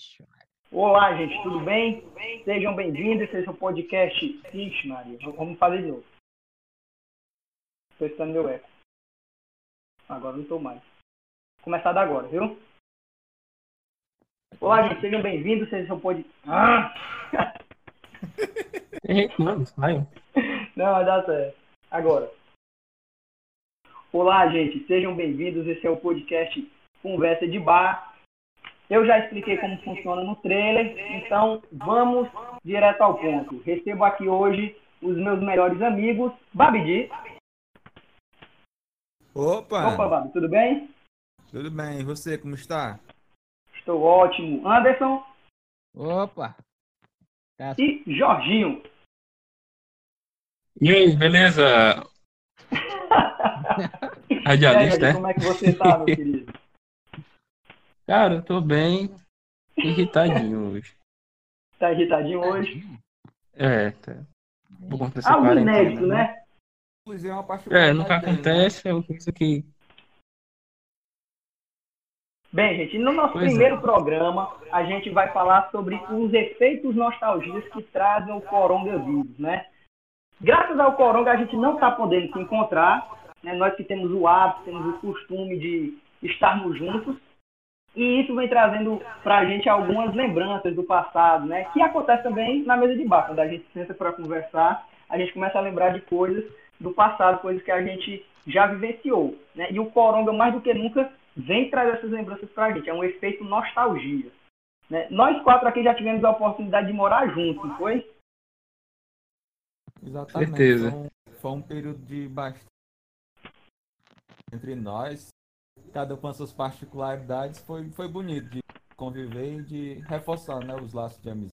Ixi, Olá, gente, tudo bem? Sejam bem-vindos, esse é o podcast. Ixi, Maria, vamos fazer de novo. Estou estando meu eco. Agora não estou mais. Vou começar da agora, viu? Olá, gente, sejam bem-vindos, esse é o podcast. Ah! Não, vai. Não, dar certo. Agora. Olá, gente, sejam bem-vindos, esse é o podcast Conversa de Bar. Eu já expliquei como funciona no trailer, então vamos direto ao ponto. Recebo aqui hoje os meus melhores amigos, Babidi. Opa! Opa, Babi, tudo bem? Tudo bem, e você, como está? Estou ótimo. Anderson Opa! Tá- e Jorginho. E aí, beleza? Aí, Radialista, Jorginho, é? como é que você tá, meu querido? Cara, eu tô bem irritadinho hoje. Tá irritadinho hoje? É, tá. Por conta dessa Algo inédito, né? Inclusive, é É, nunca dele, né? acontece, é uma coisa que. Bem, gente, no nosso Pois é. primeiro programa, a gente vai falar sobre os efeitos nostalgias que trazem o coronavírus, né? Graças ao coronga, a gente não está podendo se encontrar, né? Nós que temos o hábito, temos o costume de estarmos juntos, e isso vem trazendo para a gente algumas lembranças do passado, né? Que acontece também na mesa de bar, quando a gente senta para conversar, a gente começa a lembrar de coisas do passado, coisas que a gente já vivenciou, né? E o coronga, mais do que nunca, vem trazer essas lembranças para a gente. É um efeito nostalgia. Né? Nós quatro aqui já tivemos a oportunidade de morar juntos, não foi? Exatamente. Certeza. Foi um, foi um período de bastante entre nós, cada um com as suas particularidades, foi, foi bonito de conviver e de reforçar né, os laços de amizade.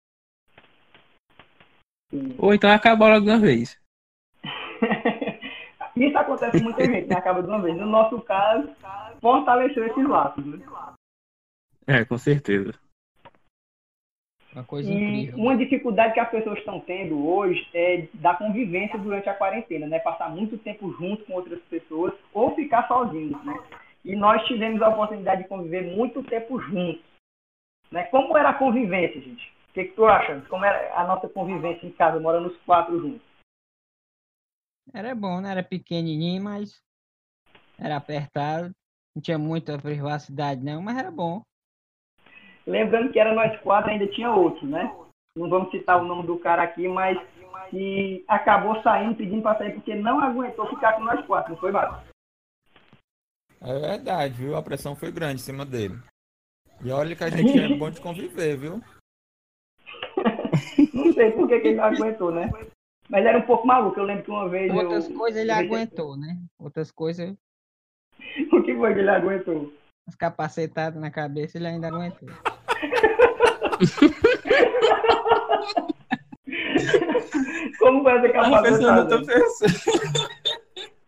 Ou então acaba logo de uma vez. Isso acontece com muita gente, né? Acaba de uma vez. No nosso caso, fortaleceu esses laços, né? É, com certeza. Uma coisa E incrível. uma dificuldade que as pessoas estão tendo hoje é da convivência durante a quarentena, né? Passar muito tempo junto com outras pessoas ou ficar sozinhos, né? E nós tivemos a oportunidade de conviver muito tempo juntos. Né? Como era a convivência, gente? O que, que tu acha? Como era a nossa convivência em casa, morando os quatro juntos? Era bom, né? Era pequenininho, mas era apertado. Não tinha muita privacidade, não, mas era bom. Lembrando que era nós quatro, ainda tinha outro, né? Não vamos citar o nome do cara aqui, mas que acabou saindo, pedindo para sair, porque não aguentou ficar com nós quatro, não foi, Bato? É verdade, viu? A pressão foi grande em cima dele. E olha que a gente é bom de conviver, viu? Não sei por que, que ele não aguentou, né? Mas era um pouco maluco. Eu lembro que uma vez. Outras eu... coisas ele eu- aguentou, né? Outras coisas, O que foi que ele aguentou? as capacetadas na cabeça, ele ainda aguentou. Como essa Tava pensando, eu capacidade? tô pensando.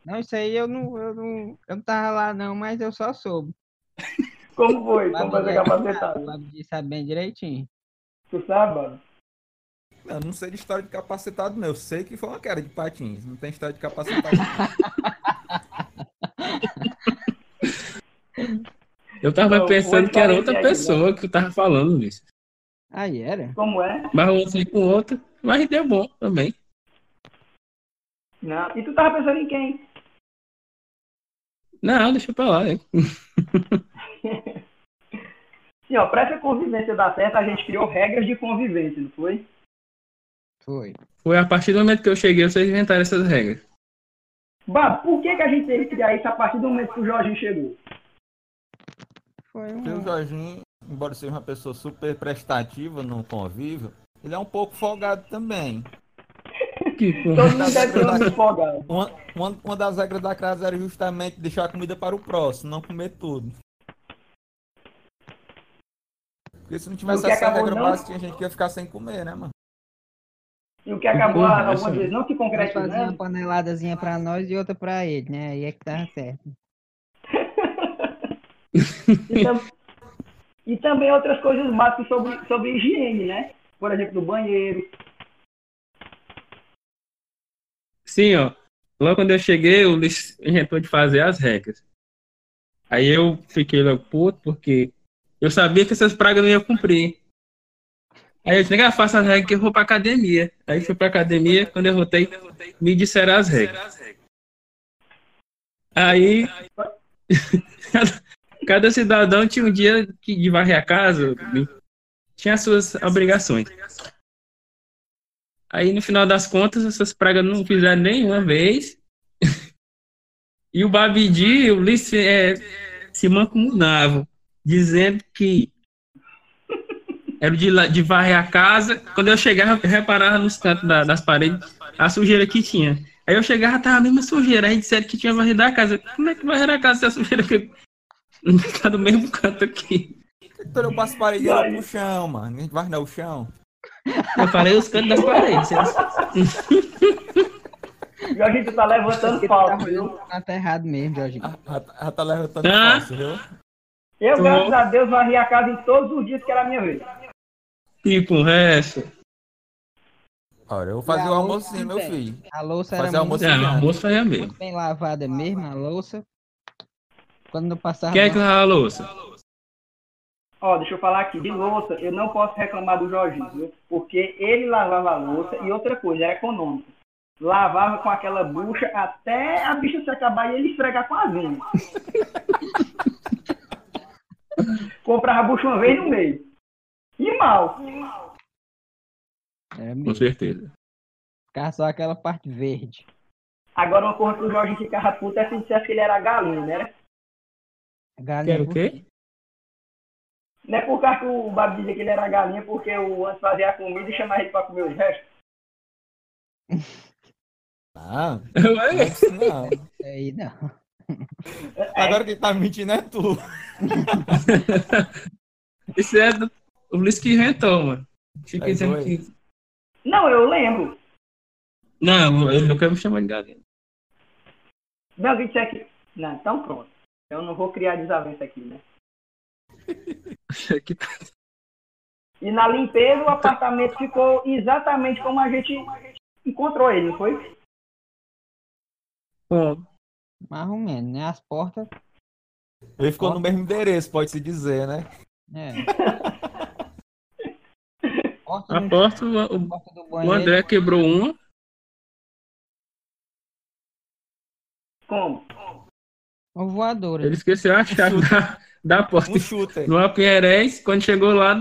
Não, isso aí eu não, eu não, eu não tava lá não, mas eu só soube. Como foi? Como foi essa O? Babidi sabe bem direitinho. Tu sabe, mano? Eu não sei de história de capacitado, não. Eu sei que foi uma queda de patins. Não tem história de capacitado. Eu tava Não, pensando que era outra aí, né? pessoa que eu tava falando isso. Aí era? Como é? Mas eu fui com outra, mas deu bom também. Não. E tu tava pensando em quem? Não, deixa pra lá. né? Sim, ó, pra essa convivência dar certo, a gente criou regras de convivência, não foi? Foi. Foi a partir do momento que eu cheguei, vocês inventaram essas regras. Bah, por que, que a gente teve que criar isso a partir do momento que o Jorginho chegou? Foi Porque o um... Jorginho, embora seja uma pessoa super prestativa no convívio, ele é um pouco folgado também. Que Todo porra. mundo deve ter um empolgado. Uma, uma, uma das regras da casa era justamente deixar a comida para o próximo, não comer tudo. Porque se não tivesse essa acabou regra não- básica, tinha gente ia ficar sem comer, né, mano? E o que acabou Porra, algumas essa- vezes não se Nós fazia uma paneladazinha pra nós e outra pra ele, né? Aí é que tava certo. E, tam- e também outras coisas básicas sobre, sobre higiene, né? Por exemplo, do banheiro. Sim, ó. Logo quando eu cheguei, o Luiz inventou de fazer as regras. Aí eu fiquei logo puto, porque eu sabia que essas pragas não iam cumprir. Aí eu disse, faço as regras que eu vou pra academia. Aí fui pra academia, quando eu voltei, me disseram as regras. Aí, cada, cidadão tinha um dia de varrer a casa, tinha as suas obrigações. Aí, no final das contas, essas pragas não fizeram nenhuma vez. e o Babidi, o Lice, é, se mancomunavam, dizendo que era de, de varrer a casa. Quando eu chegava, eu reparava nos cantos da, das paredes a sujeira que tinha. Aí eu chegava, tava a mesma sujeira. Aí disseram que tinha varrido a casa. Como é que varrer a casa se a sujeira que tá no mesmo canto aqui? Então eu passo parede no chão, mano. A gente varre no chão. Eu falei os cantos das paredes. Jorginho, tu tá levantando falso, viu? Tá errado mesmo, Jorginho. Já, já tá levantando Ah. falso, viu? Eu, Tô. graças a Deus, varri a casa em todos os dias que era a minha vez. E com o resto. Olha, eu vou fazer o almocinho, meu filho. A louça Fazer era muito, almoço É, o almoço foi a mesmo. bem lavada mesmo, a louça. Quando não passava... Quem é que lava a louça? Ó, deixa eu falar aqui, de louça, eu não posso reclamar do Jorginho, viu? Porque ele lavava a louça e outra coisa, era econômico. Lavava com aquela bucha até a bicha se acabar e ele esfregar com as unhas. Comprava a bucha uma vez no mês. E mal. Era Com certeza. Ficava só aquela parte verde. Agora uma coisa que o Jorginho ficava puto é se dissesse que ele era galinha, né? A galinha Quero o quê? Não é por causa que o Babi dizia que ele era galinha, porque o antes fazia a comida e chamava ele pra comer os restos. Ah, Ué, não. Isso aí não. Agora quem tá mentindo é tu. Isso é do... o Luiz que inventou, mano. Fica É dizendo que. Não, eu lembro. Não, ele não quer me chamar de galinha. Não, que disser que... Não, então pronto. Eu não vou criar desavença aqui, né? Que E na limpeza o apartamento ficou exatamente como a gente encontrou ele, não foi? Bom, Mais ou menos, né? As portas... Ele ficou no mesmo endereço, pode-se dizer, né? É. Porta, a porta, o, o- porta do o banheiro. André quebrou uma. Como? Uma voadora. Ele esqueceu a chave da, da porta. Um shooter. No Alpierés, quando chegou lá,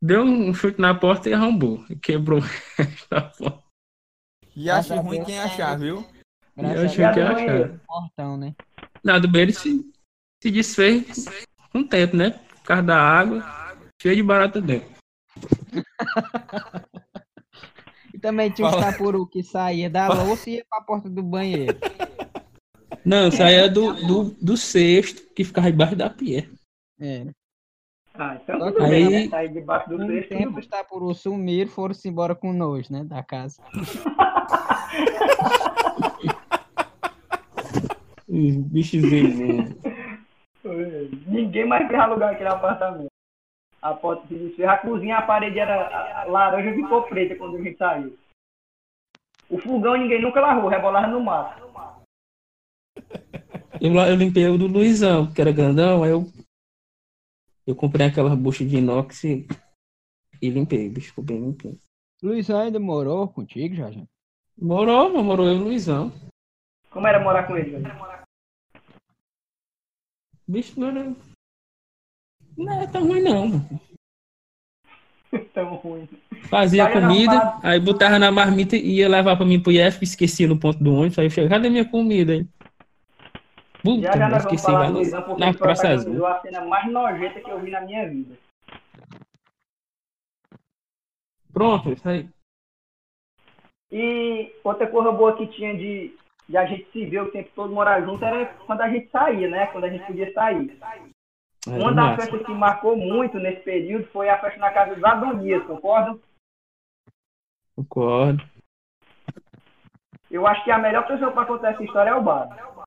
deu um chute na porta e arrombou. E quebrou porta. E acho Graças ruim quem tá achar, viu? Graças Eu a achei Deus, que ia do achar. portão, né? Nada, do banheiro se, se desfez com o tempo, né? Por causa da água, cheio de barata dentro. E também tinha um Fala. tapuru que saía da louça e ia pra porta do banheiro. Não, saía do, do, do cesto que ficava embaixo da pia. É. Ah, então Só tudo que bem, aí- né? Sair debaixo do Com o cesto, tudo tempo, bem. os tapurus sumiram foram-se embora com nojo, né? Da casa. Os bichozinhos. Ninguém mais quer alugar aquele apartamento. A porta se desfez. A cozinha, a parede era laranja ficou preta quando a gente saiu. O fogão ninguém nunca lavou, rebolava no mato. Eu, eu limpei o do Luizão, que era grandão, aí eu, eu comprei aquela bucha de inox e, e limpei. O bicho ficou bem limpinho. Luiz ainda morou contigo, Jorge? Morou, mas morou eu e o Luizão. Como era morar com ele? velho? O bicho não era. Não é tão ruim, não. mano. Tão ruim. Fazia Vai comida, aí botava na marmita e ia levar pra mim pro IF, esquecia no ponto do ônibus, aí eu chegava, cadê minha comida aí? Puta, Já já nós esqueci no- na Praça Azul. a cena mais nojenta que eu vi na minha vida. Pronto, isso aí. E outra coisa boa que tinha de, de a gente se ver o tempo todo morar junto era quando a gente saía, né? Quando a gente podia sair. Era Uma das festas que marcou muito nesse período foi a festa na casa dos Adonias, concordam? Concordo. Eu acho que a melhor pessoa para contar essa história é o Bar.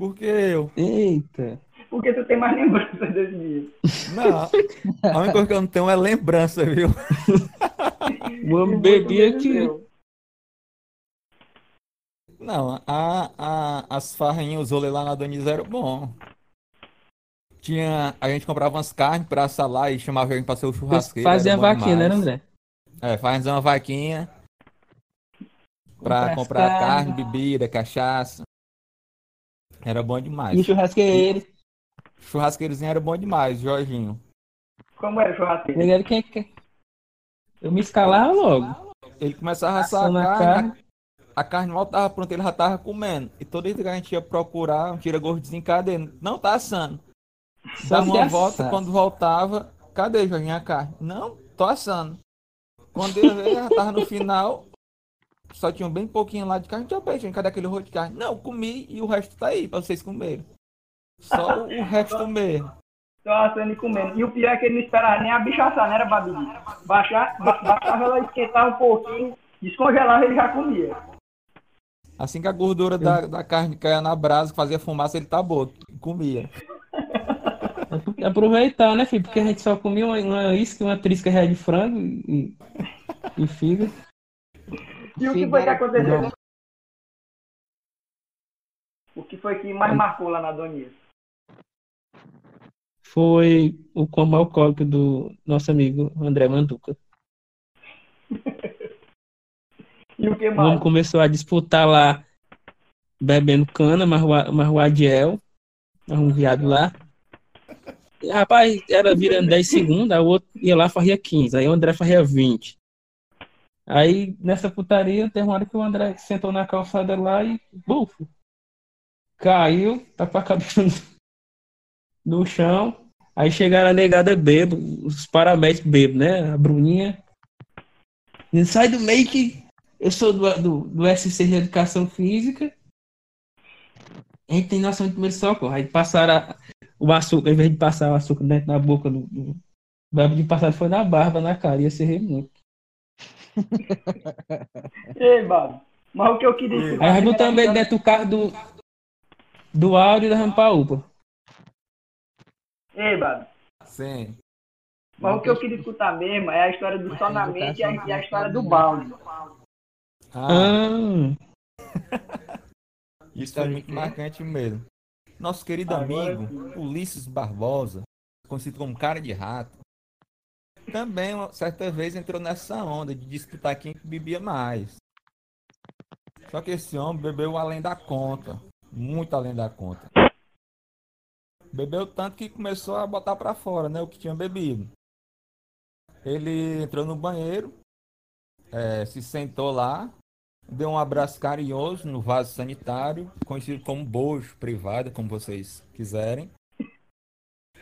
Por que eu? Eita. Porque tu tem mais lembranças desse dia. Não. A única coisa que eu não tenho é lembrança, viu? O homem bebia que. Não, a, a, as farrinhas, os rolês lá na Doniz eram bom. Tinha, a gente comprava umas carnes pra assar lá e chamava alguém pra ser o churrasqueiro. Fazia vaquinha, né, demais. André? É, faz uma vaquinha pra Comprar carne, bebida, cachaça. Era bom demais. E churrasqueiro. Churrasqueirozinho era bom demais, Jorginho. Como era o churrasqueiro? Ele era quem que- Eu me escalava logo. Ele começava a assar a carne, carne. a carne mal tava pronta, ele já tava comendo. E toda vez que a gente ia procurar um tira-gordinho, cadê? Não tá assando. Só Dava uma volta, assar. quando voltava, cadê, Jorginho, a carne? Não, tô assando. Quando eu veio, já tava no final, só tinha bem pouquinho lá de carne. Tinha peixe, cadê aquele rolo de carne? Não, comi e o resto tá aí pra vocês comerem. Só o resto mesmo. Só assando e comendo. E o pior é que ele não esperava nem a bicha assar, né, era Babi? Baixar, ba baixava ela esquentar um pouquinho, descongelava ele já comia. Assim que a gordura da, da carne caia na brasa, que fazia fumaça, ele tá boa. Comia. Aproveitar, né, filho? Porque a gente só comia uma, uma isca, uma trisca real de frango e, e fígado. E o que foi que aconteceu? O que foi que mais marcou lá na Donias? Foi o coma alcoólico do nosso amigo André Manduca. E o que O mais? homem começou a disputar lá, bebendo cana, mas o- mas o Adiel, um viado lá. E, rapaz, era virando 10 segundos, aí o outro ia lá e fazia 15, aí o André fazia 20. Aí nessa putaria, tem uma hora que o André sentou na calçada lá e, bufo, caiu, tá com a cabeça no- chão. Aí chegaram a negada bebo, os paramédicos bebo, né? A Bruninha. Sai do meio que eu sou do, do, do SC de Educação Física. A gente tem noção de primeiro socorro. Aí passaram a- o açúcar, em vez de passar o açúcar dentro da boca do. do de passar foi na barba, na cara, ia ser muito. Ei, Babi. Mas o que eu queria escutar Aí nós botamos ele ainda- dentro do carro do, do áudio e levamos pra UPA. Ei, Babi. Sim. Mas o que eu queria escutar mesmo é a história do só na mente e a, e a história do balde. Ah, Ah, isso foi muito marcante mesmo. Nosso querido Agora amigo Ulisses Barbosa, conhecido como cara de rato, também certa vez entrou nessa onda de disputar quem que bebia mais. Só que esse homem bebeu além da conta, muito além da conta. Bebeu tanto que começou a botar pra fora, né, o que tinha bebido. Ele entrou no banheiro, eh, se sentou lá, deu um abraço carinhoso no vaso sanitário, conhecido como bojo privado, como vocês quiserem,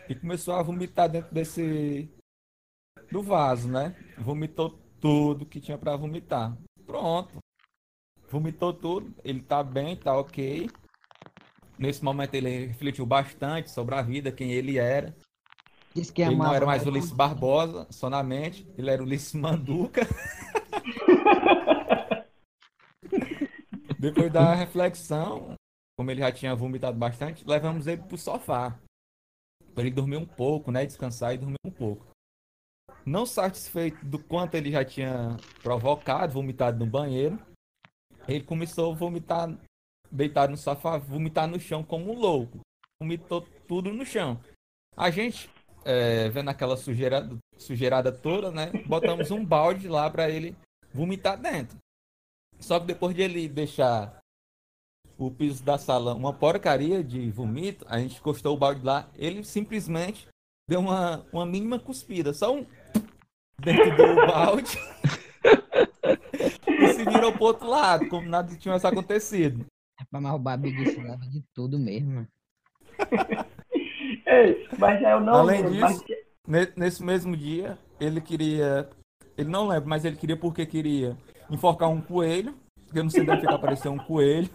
e começou a vomitar dentro desse do vaso, né? Vomitou tudo que tinha para vomitar. Pronto. Vomitou tudo, ele tá bem, tá ok. Nesse momento ele refletiu bastante sobre a vida, quem ele era. Disse que Ele não amava era mais. Ulisses Barbosa, só na mente. Ele era Ulisses Manduca. Depois da reflexão, como ele já tinha vomitado bastante, levamos ele pro sofá. Para ele dormir um pouco, né? Descansar e dormir um pouco. Não satisfeito do quanto ele já tinha provocado, vomitado no banheiro, ele começou a vomitar deitado no sofá, vomitar no chão como um louco. Vomitou tudo no chão. A gente, é, vendo aquela sujeira, sujeirada toda, né? Botamos um balde lá para ele vomitar dentro. Só que depois de ele deixar o piso da sala uma porcaria de vomito, a gente encostou o balde lá, ele simplesmente deu uma, uma mínima cuspida, só um dentro do balde e se virou pro outro lado, como nada tivesse acontecido. Mas o Babi disse leva de tudo mesmo. Ei, mas eu não Além lembro, disso- mas- Ne- Nesse mesmo dia, ele queria. Ele não lembra, mas ele queria porque queria enforcar um coelho. Porque eu não sei de onde fica aparecer um coelho.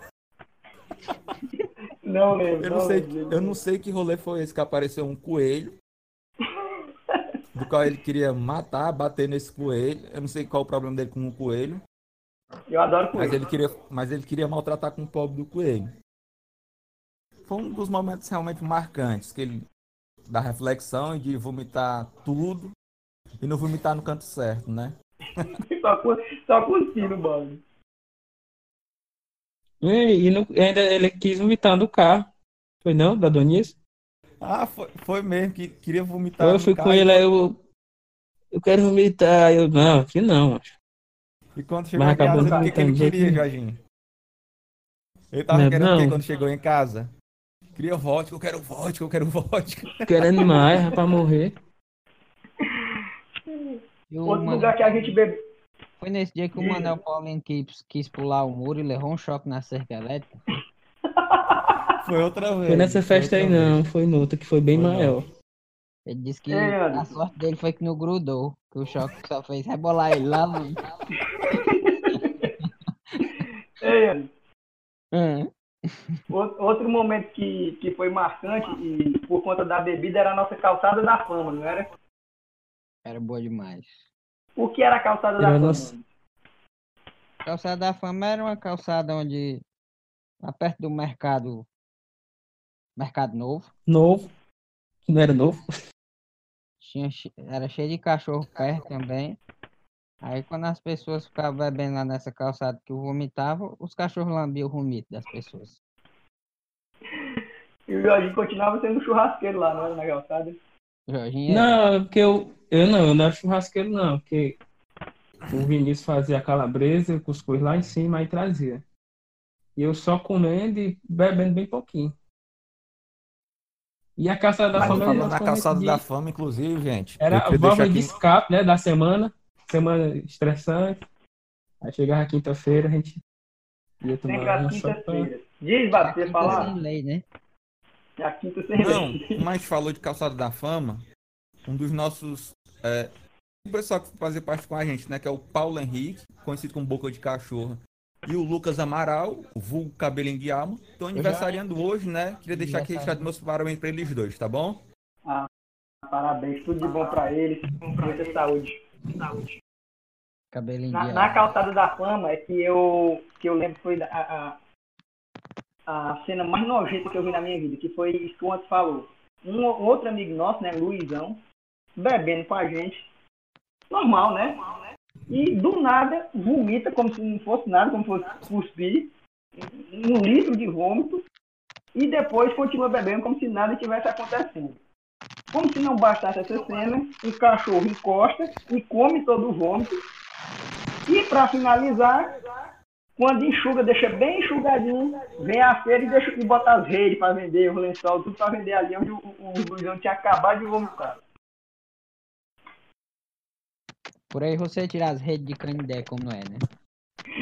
não lembro. Eu não, sei, lembro. eu não sei que rolê foi esse que apareceu um coelho. Do qual ele queria matar, bater nesse coelho. Eu não sei qual o problema dele com o coelho. Eu adoro Mas coelho. ele queria, mas ele queria maltratar com o pobre do coelho. Foi um dos momentos realmente marcantes, que ele da reflexão e de vomitar tudo e não vomitar no canto certo, né? Só, só cuspindo, mano. e, e não- ainda ele quis vomitar no carro. Foi não, da Donice? Ah, foi, foi mesmo, que queria vomitar. Eu fui com ele, aí eu. Eu quero vomitar. Eu, não, aqui não. E quando chegou Mas em casa, o que, que ele queria, jeito Jorginho? Ele tava Não, querendo o quê não. quando chegou em casa? Queria vodka, eu quero vodka, eu quero vodka. Querendo mais, é pra morrer. E o Outro Mano- lugar que a gente bebe. Foi nesse dia que o. Manel Paulino quis, quis pular o muro e levou um choque na cerca elétrica. Foi outra vez. Foi nessa foi festa aí outra não, vez. foi noutra que foi bem Foi não. maior. Ele disse que Ei, Anderson. a sorte dele foi que não grudou, que o choque só fez rebolar ele lá no. Ei, Anderson, Hum. Out- Outro momento que, que foi marcante e por conta da bebida era a nossa calçada da fama, não era? Era boa demais. O que era a calçada da Era fama? nossa- Calçada da Fama era uma calçada onde, lá perto do mercado, mercado novo, Novo. Não era novo? tinha, era cheio de cachorro perto também. Aí quando as pessoas ficavam bebendo lá nessa calçada que eu vomitava, os cachorros lambiam o vomito das pessoas. E o Jorginho continuava sendo churrasqueiro lá, não era na calçada? Jorginho era- Não, porque eu. Eu não, eu não era churrasqueiro, não. Porque o Vinícius fazia a calabresa, o cuscuz lá em cima e trazia. E eu só comendo e bebendo bem pouquinho. E a calçada da Mas fama Falando era na da fama, inclusive, gente. Era a válvula de escape, né, da semana. Semana estressante. Aí chegava quinta-feira, a gente ia tomar uma quintas-feiras. Diz, falar? sem lei, né? É a quinta sem Não, lei. mas falou de calçada da fama. Um dos nossos. É, o pessoal que fazia parte com a gente, né? Que é o Paulo Henrique, conhecido como Boca de Cachorro. E o Lucas Amaral, o vulgo cabelinho de alma. Estão aniversariando hoje, né? Queria deixar aqui registrado meus parabéns pra eles dois, tá bom? Parabéns, tudo de bom pra eles. Muita saúde. Cabelinho Na, de na alma. calçada da fama é que eu, que eu lembro que foi a, a, a cena mais nojenta que eu vi na minha vida, que foi isso que o antes falou. Um, um outro amigo nosso, né, Luizão, bebendo com a gente. Normal, né? E do nada vomita como se não fosse nada, como se fosse cuspir, um litro de vômito, e depois continua bebendo como se nada tivesse acontecendo. Como se não bastasse essa cena, o cachorro encosta e come todo o vômito. E para finalizar, quando enxuga, deixa bem enxugadinho, vem a feira e, deixa, e bota as redes para vender, o lençol, tudo para vender ali onde o, o, o Luizão tinha acabado de vomitar. Por aí você tirar as redes de canidé, como não é, né?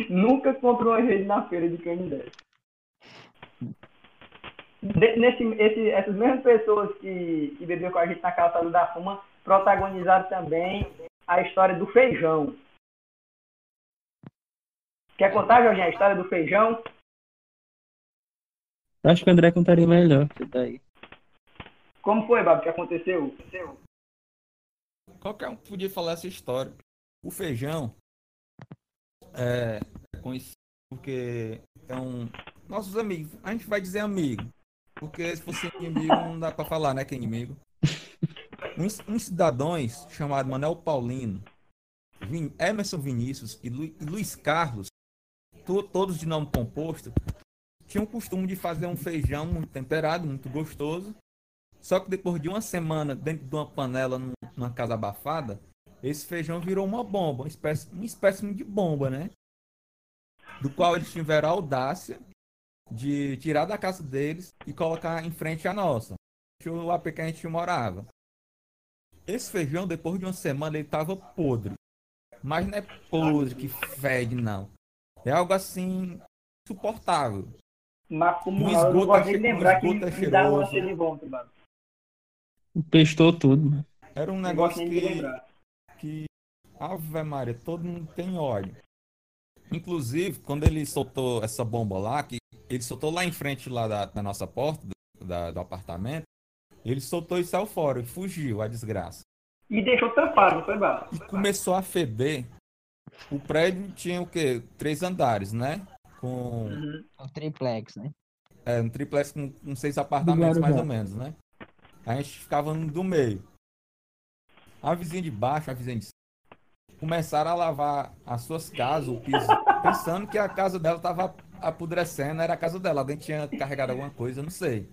Nunca comprou uma rede na feira de Canindé. De- Nesse, esse, essas mesmas pessoas que, que beberam com a gente na calçada da fuma protagonizaram também a história do feijão. Quer contar, Jorginho, a história do feijão? Acho que o André contaria melhor isso daí. Como foi, Babu, que aconteceu? Qualquer um podia falar essa história. O feijão é conhecido porque é um. Nossos amigos, a gente vai dizer amigo. Porque se fosse inimigo, não dá pra falar, né? Que é inimigo. Uns, uns cidadãos chamado Manuel Paulino, Vin- Emerson Vinícius e, Lu- e Luiz Carlos, to- todos de nome composto, tinham o costume de fazer um feijão muito temperado, muito gostoso. Só que depois de uma semana dentro de uma panela num- numa casa abafada, esse feijão virou uma bomba, uma espécie, uma espécie de bomba, né? Do qual eles tiveram a audácia de tirar da casa deles e colocar em frente à nossa, o AP que a gente morava. Esse feijão, depois de uma semana, ele tava podre. Mas não é podre que fede, não. É algo assim, suportável. Mas como eu não esgoto gosto é de lembrar o que esgoto é me dá uma de vômito, Babu. Pestou tudo, mano. Era um negócio que, que Ave Maria, todo mundo tem ódio. Inclusive, quando ele soltou essa bomba lá, que ele soltou lá em frente lá da, da nossa porta, do, da- do apartamento, ele soltou e saiu fora, e fugiu, a desgraça. E deixou tampado, foi, Babu? E começou a feder. O prédio tinha o quê? Três andares, né? Com Uhum. O triplex, né? é, um triplex com, com seis apartamentos, mais ou menos, né? A gente ficava no do meio. A vizinha de baixo, a vizinha de cima, começaram a lavar as suas casas, o piso, pensando que a casa dela estava apodrecendo, era a casa dela. Alguém tinha carregado alguma coisa, não sei.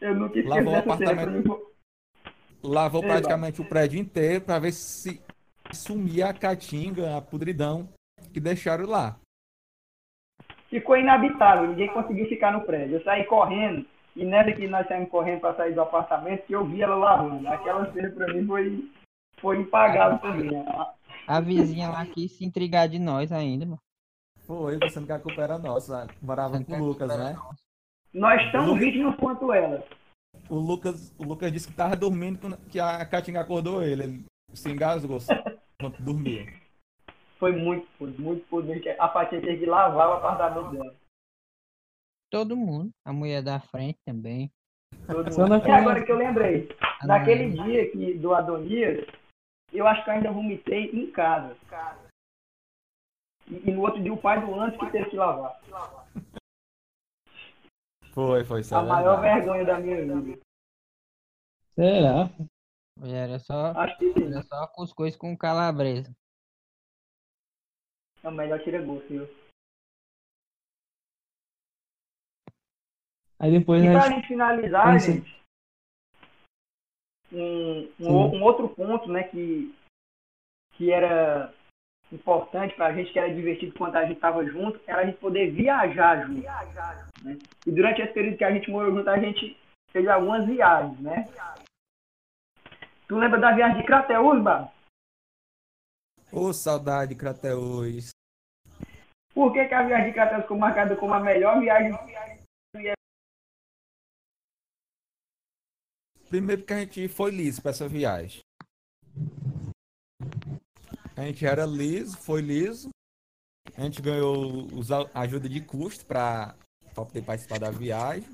Eu nunca Lavou o apartamento. mim Lavou Ei, praticamente o prédio inteiro pra ver se sumia a caatinga, a podridão que deixaram lá. Ficou inabitável, ninguém conseguiu ficar no prédio. Eu saí correndo, e nessa que nós saímos correndo para sair do apartamento, que eu vi ela lavando. Aquela cena pra mim foi, foi impagável também. A vizinha lá quis se intrigar de nós ainda, mano. Foi, pensando que a culpa era nossa. Morava com o Lucas, né? Nós tão vítimas quanto ela. O Lucas, o Lucas disse que tava dormindo quando que a Caatinga acordou ele. Ele se engasgou enquanto dormia. Foi muito muito podre. que A Fatinha teve que lavar o apartamento dela. Todo mundo. A mulher da frente também. Todo Só mundo. naquele- E agora que eu lembrei, A naquele dia que, do Adonias, eu acho que eu ainda vomitei em casa. E, e no outro dia o pai do Antes que teve que lavar. Foi, foi, isso é A maior vergonha da minha vida. Será? Era só, Acho que sim. era só cuscuz com calabresa. É o melhor tira-gosto, viu? Aí depois E a pra gente. finalizar, gente, um, um, um outro ponto, né, que, que era importante pra gente, que era divertido quando a gente tava junto, era a gente poder viajar junto. né? E durante esse período que a gente morou junto, a gente fez algumas viagens, né? Tu lembra da viagem de Crateús, Babo? Ô, saudade, Crateus. Por que, que a viagem de Crateús ficou marcada como a melhor viagem? Primeiro porque a gente foi liso pra essa viagem. A gente era liso, foi liso. A gente ganhou os a- ajuda de custo pra, pra poder participar da viagem.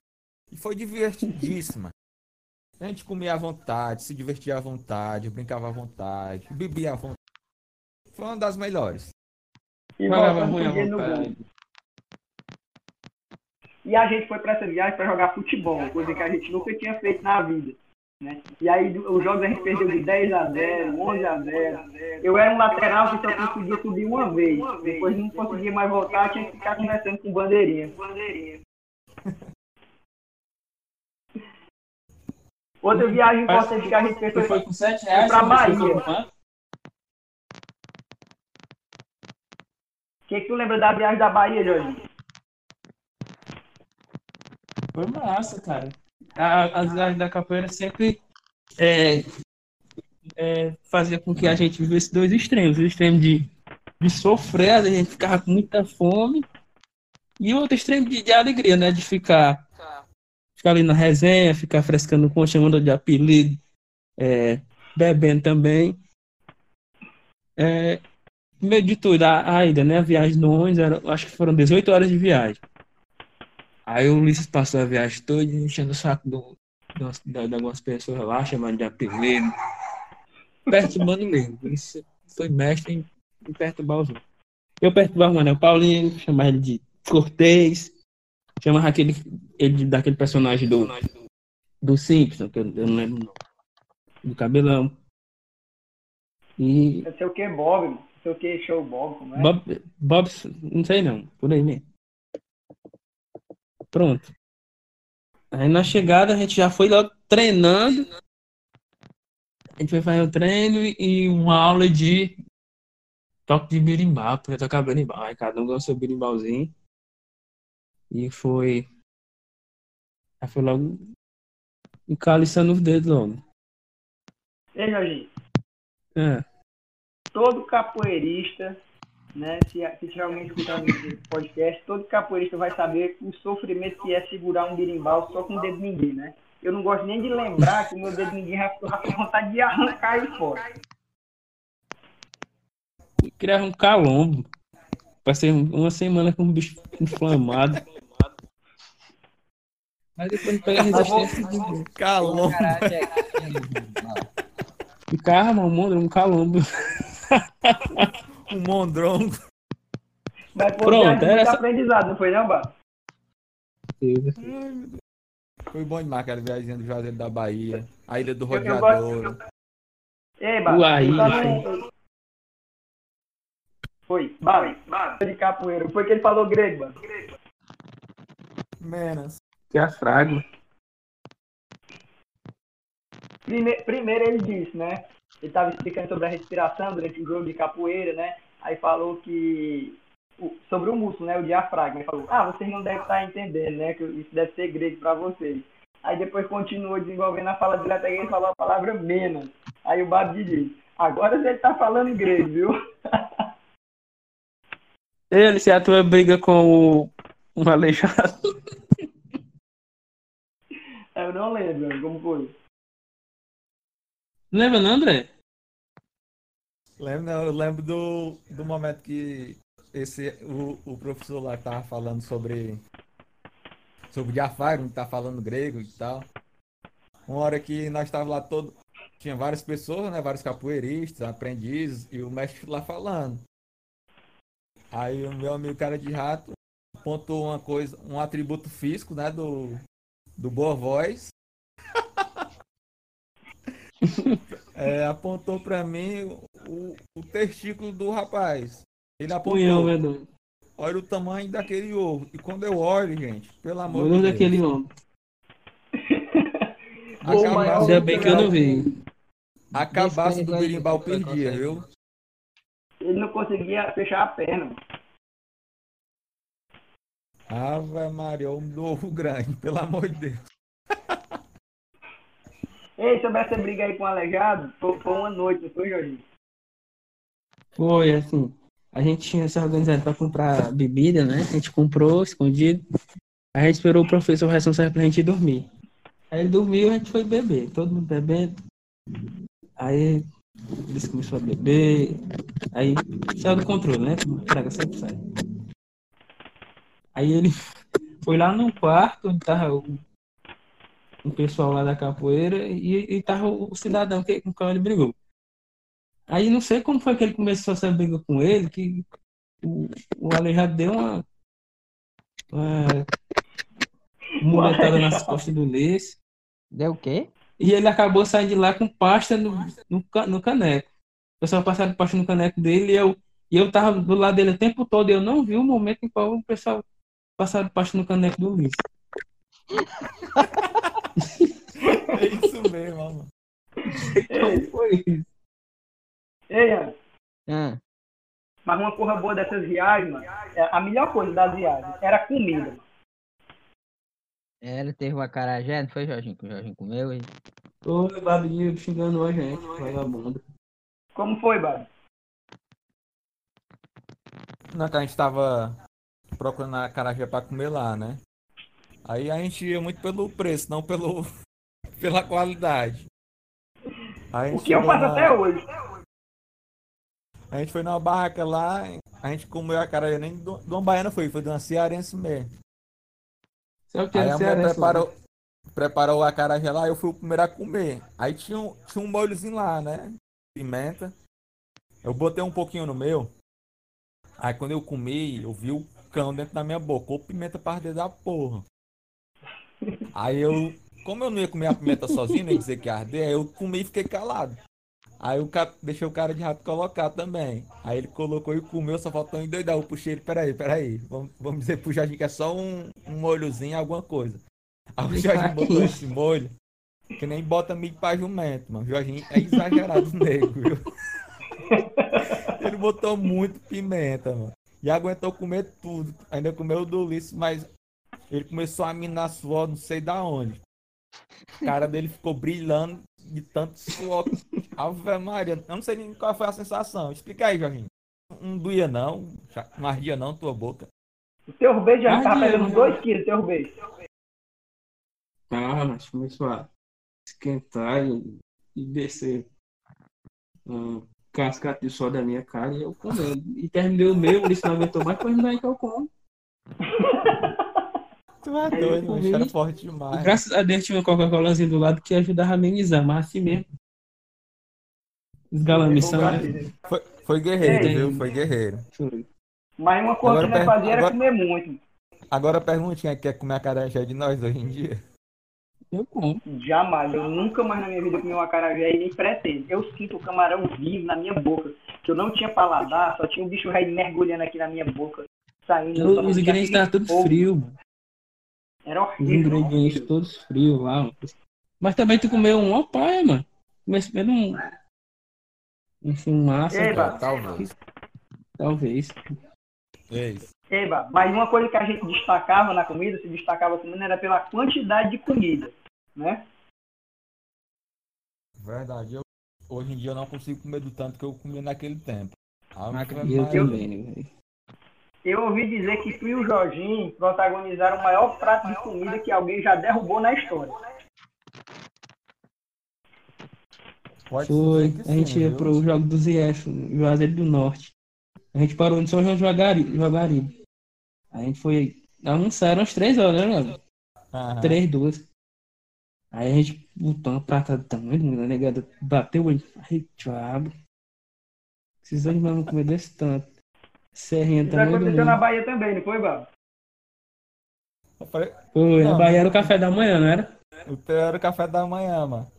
E foi divertidíssima. A gente comia à vontade, se divertia à vontade, brincava à vontade, bebia à vontade. Foi uma das melhores. E. E a gente foi para essa viagem para jogar futebol, coisa que a gente nunca tinha feito na vida. Né? E aí os jogos a gente perdeu de 10 a 0, 11 a 0. Eu era um lateral que só conseguia subir uma vez. Depois não conseguia mais voltar, tinha que ficar conversando com bandeirinha. Outra viagem importante que a gente fez foi com 7 reais? pra você Bahia. O que, que tu lembra da viagem da Bahia, Jorge? Foi massa, cara. As viagens da capoeira sempre é, é, fazia com que a gente vivesse dois extremos. O extremo de, de sofrer, a gente ficava com muita fome. E o outro extremo de, de alegria, né? De ficar, ficar ali na resenha, ficar frescando com chamando de apelido, é, bebendo também. É, meio de tudo, a, a ida, né? A viagem no ônibus, era, acho que foram 18 horas de viagem. Aí o Ulisses passou a viagem toda enchendo o saco do, das- da- de algumas pessoas lá, chamando de apelido. Perturbando mesmo. Isso foi mestre em, em perturbar os outros. Eu perturbava o Manuel Paulinho, chamava ele de Cortez, chamava aquele, ele daquele personagem do, do Simpson, que eu, eu não lembro o nome. Do cabelão. E Não sei o que, Bob, não sei o que, show Bob, como é? Bob, Bob, não sei não, por aí mesmo. Pronto. Aí na chegada a gente já foi logo treinando. A gente foi fazer um treino e uma aula de toque de berimbau, porque tocar berimbau. Aí cada um ganhou seu berimbauzinho. E foi. Aí foi logo encaliçando os dedos logo. Ei, Jorginho, É. todo capoeirista, né, se, se alguém escutando esse podcast, todo capoeirista vai saber o sofrimento que é segurar um birimbau só com o dedo mindinho, né? Eu não gosto nem de lembrar que o meu dedo mindinho já com vontade de arrancar ele fora. E criava um calombo. Passei um- uma semana com o bicho inflamado. Mas depois pega a resistência. Caralho, é- Ficava, mano, um calombo. Um mondrongo. Mas foi Pronto, um viagem era muito essa- aprendizado, não foi não, Bá? Foi bom demais aquela viagem do Juazeiro da Bahia. A ilha do Eu- eu Rodeador. Ei, Bá, Uai, no- Foi, Bá, de capoeira. Foi que ele falou grego, Bá. Menos. Que é a fraga. Prime- primeiro ele disse, né? Ele estava explicando sobre a respiração durante o jogo de capoeira, né? Aí falou que sobre o músculo, né? O diafragma. Ele falou, ah, vocês não devem estar entendendo, né? Que isso deve ser grego para vocês. Aí depois continuou desenvolvendo a fala dele até que ele falou a palavra menos. Aí o Babi disse, agora você tá falando grego, viu? Ele, se a tua briga com o um aleijado. Eu não lembro como foi. Lembra, não, André? Lembro, não, eu lembro do, do momento que esse, o, o professor lá tava falando sobre, sobre diafragma, que tá falando grego e tal. Uma hora que nós estávamos lá todo. Tinha várias pessoas, né? Vários capoeiristas, aprendizes, e o mestre lá falando. Aí o meu amigo cara de rato apontou uma coisa, um atributo físico, né? Do, do Boa Voz. É, apontou pra mim o, o testículo do rapaz. Ele Punhão, apontou. velho. Olha o tamanho daquele ovo. E quando eu olho, gente, pelo amor de Deus. daquele homem. Ainda bem que eu não vi. acabasse do berimbau perdia, viu? Ele não conseguia fechar a perna. Ave Maria, um ovo grande, pelo amor de Deus. Ei, sobre essa briga aí com o aleijado, foi, uma noite, foi, Jorginho? Foi, assim. A gente tinha se organizado pra comprar bebida, né? A gente comprou escondido. A gente esperou o professor responsável pra gente dormir. Aí ele dormiu a gente foi beber. Todo mundo bebendo. Aí eles começaram a beber. Aí saiu do controle, né? Praga sempre sai. Aí ele foi lá no quarto onde tava o, o pessoal lá da capoeira e, e tava o cidadão que, com o qual ele brigou. Aí não sei como foi que ele começou essa briga com ele, que o, o Aleijado deu uma, uma muletada nas costas do Lês Deu o quê? e ele acabou saindo de lá com pasta no, no, no caneco. O pessoal passaram pasta no caneco dele e eu, e eu tava do lado dele o tempo todo e eu não vi o momento em qual o pessoal passaram pasta no caneco do Luiz. É isso mesmo, mano. Como foi isso? Ei, Ah, mas uma coisa boa dessas viagens, mano, é, a melhor coisa das viagens era a comida. ela teve o acarajé, não foi, Jorginho? Que o Jorginho comeu e... Ô, Babinho xingando a gente, vagabundo. Como foi, Babi? Na que a gente tava procurando a carajé pra comer lá, né? Aí a gente ia muito pelo preço, não pelo pela qualidade. O que eu faço na- até hoje. A gente foi numa barraca lá, a gente comeu a carajé nem de uma baiana foi, foi de uma cearense mesmo. Sabe o que Aí é a mulher preparou, preparou a acarajé lá, eu fui o primeiro a comer. Aí tinha um, tinha um molhozinho lá, né? Pimenta. Eu botei um pouquinho no meu. Aí quando eu comi, eu vi o cão dentro da minha boca. Ou pimenta para da porra. Aí eu, como eu não ia comer a pimenta sozinho, nem dizer que ia arder, aí eu comi e fiquei calado. Aí o cara, deixei o cara de rato colocar também. Aí ele colocou e comeu, só faltou endoidar. Eu puxei ele, peraí, peraí. Vamos, vamos dizer pro Jardim que é só um, um molhozinho, alguma coisa. Aí o Jorginho botou esse molho, que nem bota milho pra jumento, mano. O Jorginho é exagerado nego, viu? Ele botou muito pimenta, mano. E aguentou comer tudo. Ainda comeu o do Ulisses, mas ele começou a minar suor, não sei da onde. A cara dele ficou brilhando de tanto suor. Ave Maria, eu não sei nem qual foi a sensação. Explica aí, Jorginho. Não doía não, não ardia não tua boca. O teu beijo já Ah, dia, pegando né? 2 quilos, teu beijo. Ah, mas começou a esquentar e, e descer um cascata de sol da minha cara e eu comendo. E terminei o meu, ele não aguentou mais, pois daí que eu como. Tu é doido, comi. Era forte demais. graças a Deus tinha uma Coca-Colazinha do lado que ajudava a amenizar, mas assim mesmo. Esgalamissão, né? Foi, foi guerreiro, Ei. viu? Foi guerreiro. Mas uma coisa Agora que nós fazia era agora- comer muito. Agora a perguntinha, quer comer a carajé de nós hoje em dia? Eu como. Jamais. Eu nunca mais na minha vida comi um acarajé e nem pretendo. Eu sinto o camarão vivo na minha boca. Que eu não tinha paladar, só tinha um bicho rei mergulhando aqui na minha boca. Saindo. eu Os ingredientes estavam tudo fogo. frio, mano. Era Os horrível. ingredientes horrível. todos frios lá. mano. Mas também tu comeu um ó pai, mano. Comeu primeiro um. Um fumaça. Eba. Talvez. Talvez. É isso. Eba, mas uma coisa que a gente destacava na comida, se destacava comendo, era pela quantidade de comida, né? Verdade. Eu, hoje em dia eu não consigo comer do tanto que eu comia naquele tempo. Ah, foi E eu também, velho? Eu ouvi dizer que tu e o Jorginho protagonizaram o maior prato de comida que alguém já derrubou na história. Pode Foi. que A gente sim, ia viu? pro jogo do ZF, Juazeiro do Norte. A gente parou no São João de Jaguaribe. A gente foi almoçar, eram umas três horas, né, mano? Três, duas. Aí a gente botou uma prata do tamanho, né, negada? Bateu o olho. Ai, diabo. Esses animais vão comer desse tanto. Serrinha Isso do aconteceu na. Bahia também, não foi, Babo? Falei, Foi, na Bahia era o café da manhã, não era? o teu era o café da manhã, mano.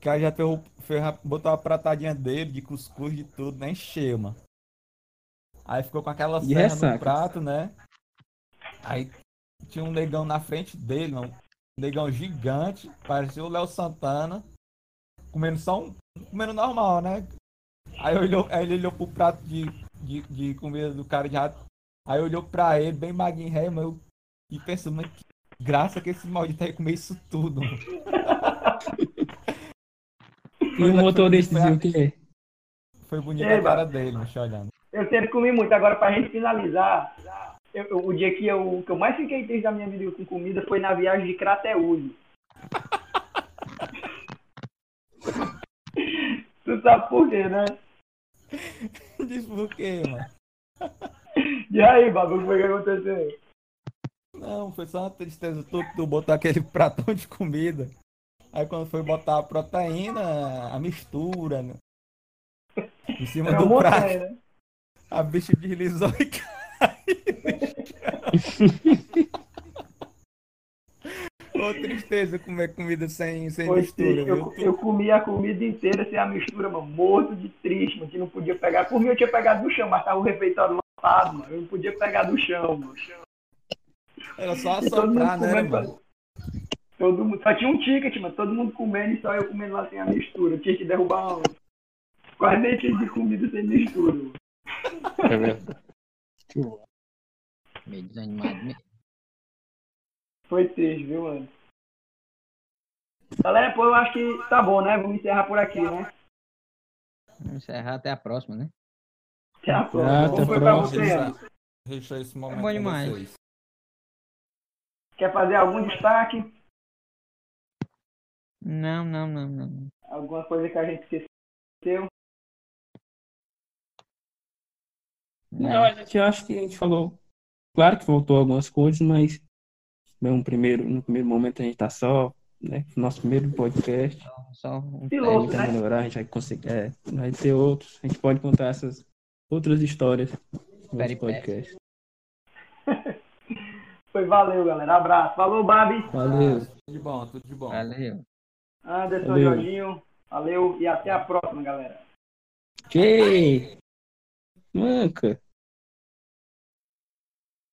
Que aí já fez, a- botou a pratadinha dele, de cuscuz, de tudo, nem encheu, mano. Aí ficou com aquela serra ressaca? no prato, né? Aí tinha um negão na frente dele, mano. Um negão gigante, parecia o Léo Santana, comendo só um. comendo normal, né? Aí, olhou, aí ele olhou pro prato de, de, de comida do cara de rato. Aí olhou pra ele, bem magrinho, ré, mas eu, e pensou, mas que graça que esse maldito aí comer isso tudo. mano. E o motorista dizia o quê? Foi bonito Ei, a cara dele, me olhando. Eu sempre comi muito. Agora, pra gente finalizar, eu- eu- o dia que eu, que eu mais fiquei triste da minha vida com comida foi na viagem de Crateús. tu sabe por quê, né? Diz por quê, mano? E aí, Babu, o que foi que aconteceu? Não, foi só uma tristeza. Tu, tu botou aquele pratão de comida. Aí quando foi botar a proteína, a mistura, né? Em cima Era do prato, montanha, né? a bicha deslizou e caiu. Ô, tristeza comer comida sem, sem Foi mistura. Eu, eu comi a comida inteira sem a mistura, mano. Morto de triste, mano. Que não podia pegar. Por mim eu tinha pegado do chão, mas tava o refeitório lotado, mano. Eu não podia pegar do chão, mano. Era só todo mundo assoprar, né, comendo. mano? Todo mundo, só tinha um ticket, mano. Todo mundo comendo e só eu comendo lá sem a mistura. Eu tinha que derrubar um, quase meio quilo de comida sem mistura, mano. É verdade. Meio desanimado mesmo. Foi triste, viu, mano? Galera, pô, eu acho que tá bom, né? Vamos encerrar por aqui, né? Vamos encerrar até a próxima, né? Até a Até próxima. a Como foi pra próxima. você, Ana? Deixa esse momento bom com demais. vocês. Quer fazer algum destaque? Não, não, não, não. Alguma coisa que a gente esqueceu? Não, a gente acha que a gente falou. Claro que voltou algumas coisas, mas no primeiro, no primeiro momento a gente tá só, né? Nosso primeiro podcast. Só um Piloto, Tenta né? melhorar, a gente vai conseguir. É, vai ter outros. A gente pode contar essas outras histórias no podcast. Foi, valeu, galera. Abraço. Falou, Babi. Valeu. Tudo de bom, tudo de bom. Valeu. Anderson, Valeu. Jorginho. Valeu e até a próxima, galera. Que? Manca.